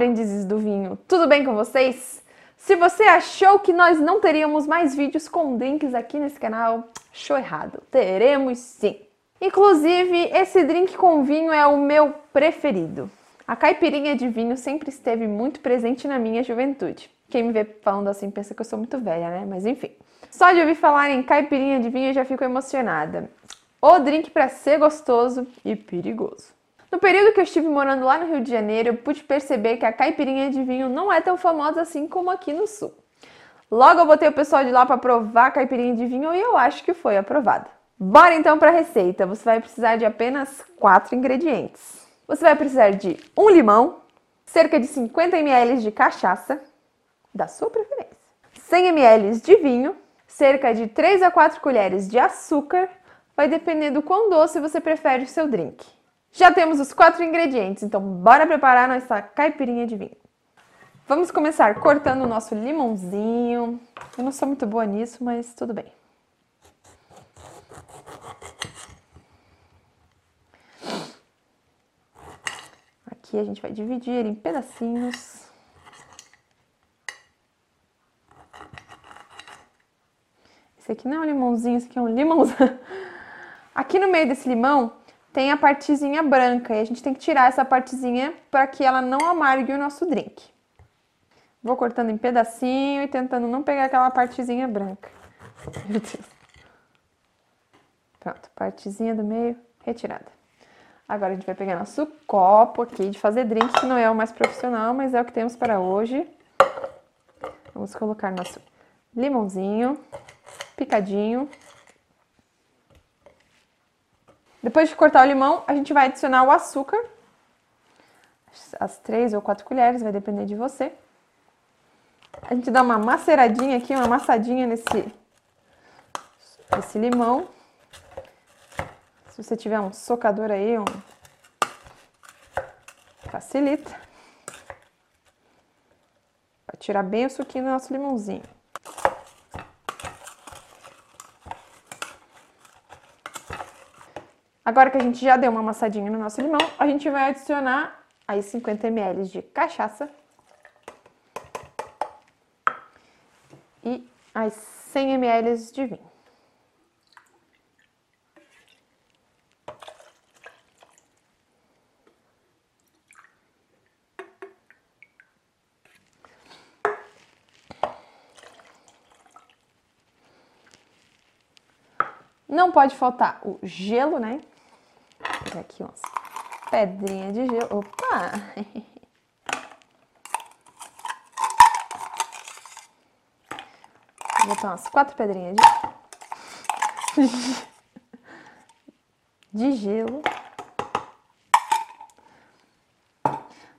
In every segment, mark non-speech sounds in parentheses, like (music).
aprendizes do vinho, tudo bem com vocês? Se você achou que nós não teríamos mais vídeos com drinks aqui nesse canal, achou errado. Teremos sim. Inclusive, esse drink com vinho é o meu preferido. A caipirinha de vinho sempre esteve muito presente na minha juventude. Quem me vê falando assim pensa que eu sou muito velha, né? Mas enfim. Só de ouvir falar em caipirinha de vinho eu já fico emocionada. O drink para ser gostoso e perigoso. No período que eu estive morando lá no Rio de Janeiro, eu pude perceber que a caipirinha de vinho não é tão famosa assim como aqui no sul. Logo eu botei o pessoal de lá para provar a caipirinha de vinho e eu acho que foi aprovada. Bora então para a receita. Você vai precisar de apenas quatro ingredientes. Você vai precisar de um limão, cerca de 50 ml de cachaça, da sua preferência, 100 ml de vinho, cerca de 3 a 4 colheres de açúcar, vai depender do quão doce você prefere o seu drink. Já temos os quatro ingredientes, então bora preparar nossa caipirinha de vinho. Vamos começar cortando o nosso limãozinho. Eu não sou muito boa nisso, mas tudo bem. Aqui a gente vai dividir em pedacinhos. Esse aqui não é um limãozinho, esse aqui é um limãozão. (laughs) Aqui no meio desse limão tem a partezinha branca e a gente tem que tirar essa partezinha para que ela não amargue o nosso drink. Vou cortando em pedacinho e tentando não pegar aquela partezinha branca. Meu Deus. Pronto, partezinha do meio retirada. Agora a gente vai pegar nosso copo aqui de fazer drink, que não é o mais profissional, mas é o que temos para hoje. Vamos colocar nosso limãozinho picadinho. Depois de cortar o limão, a gente vai adicionar o açúcar. As três ou quatro colheres, vai depender de você. A gente dá uma maceradinha aqui, uma amassadinha nesse, nesse limão. Se você tiver um socador aí, um... facilita. Vai tirar bem o suquinho do nosso limãozinho. Agora que a gente já deu uma amassadinha no nosso limão, a gente vai adicionar aí 50 ml de cachaça e as 100 ml de vinho. Não pode faltar o gelo, né? Aqui umas pedrinhas de gelo. Opa! (laughs) Vou botar umas quatro pedrinhas de, (laughs) de gelo.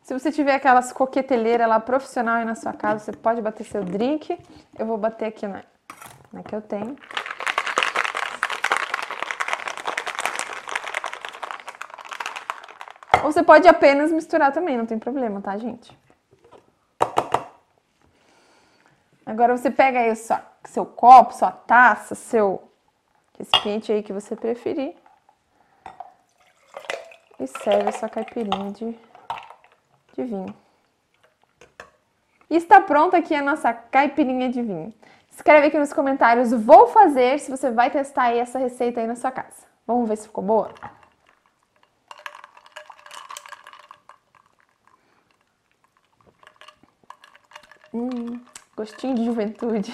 Se você tiver aquelas coqueteleiras lá profissional aí na sua casa, você pode bater seu drink. Eu vou bater aqui na, na que eu tenho. Ou você pode apenas misturar também, não tem problema, tá, gente? Agora você pega aí o seu, copo, sua taça, seu recipiente aí que você preferir. E serve a sua caipirinha de, de vinho. E está pronta aqui a nossa caipirinha de vinho. Escreve aqui nos comentários, vou fazer, se você vai testar aí essa receita aí na sua casa. Vamos ver se ficou boa? Hum, gostinho de juventude.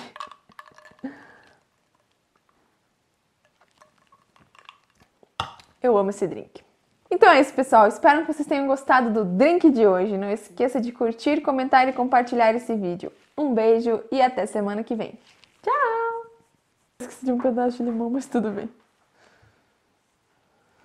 Eu amo esse drink. Então é isso, pessoal. Espero que vocês tenham gostado do drink de hoje. Não esqueça de curtir, comentar e compartilhar esse vídeo. Um beijo e até semana que vem. Tchau! Esqueci de um pedaço de limão, mas tudo bem.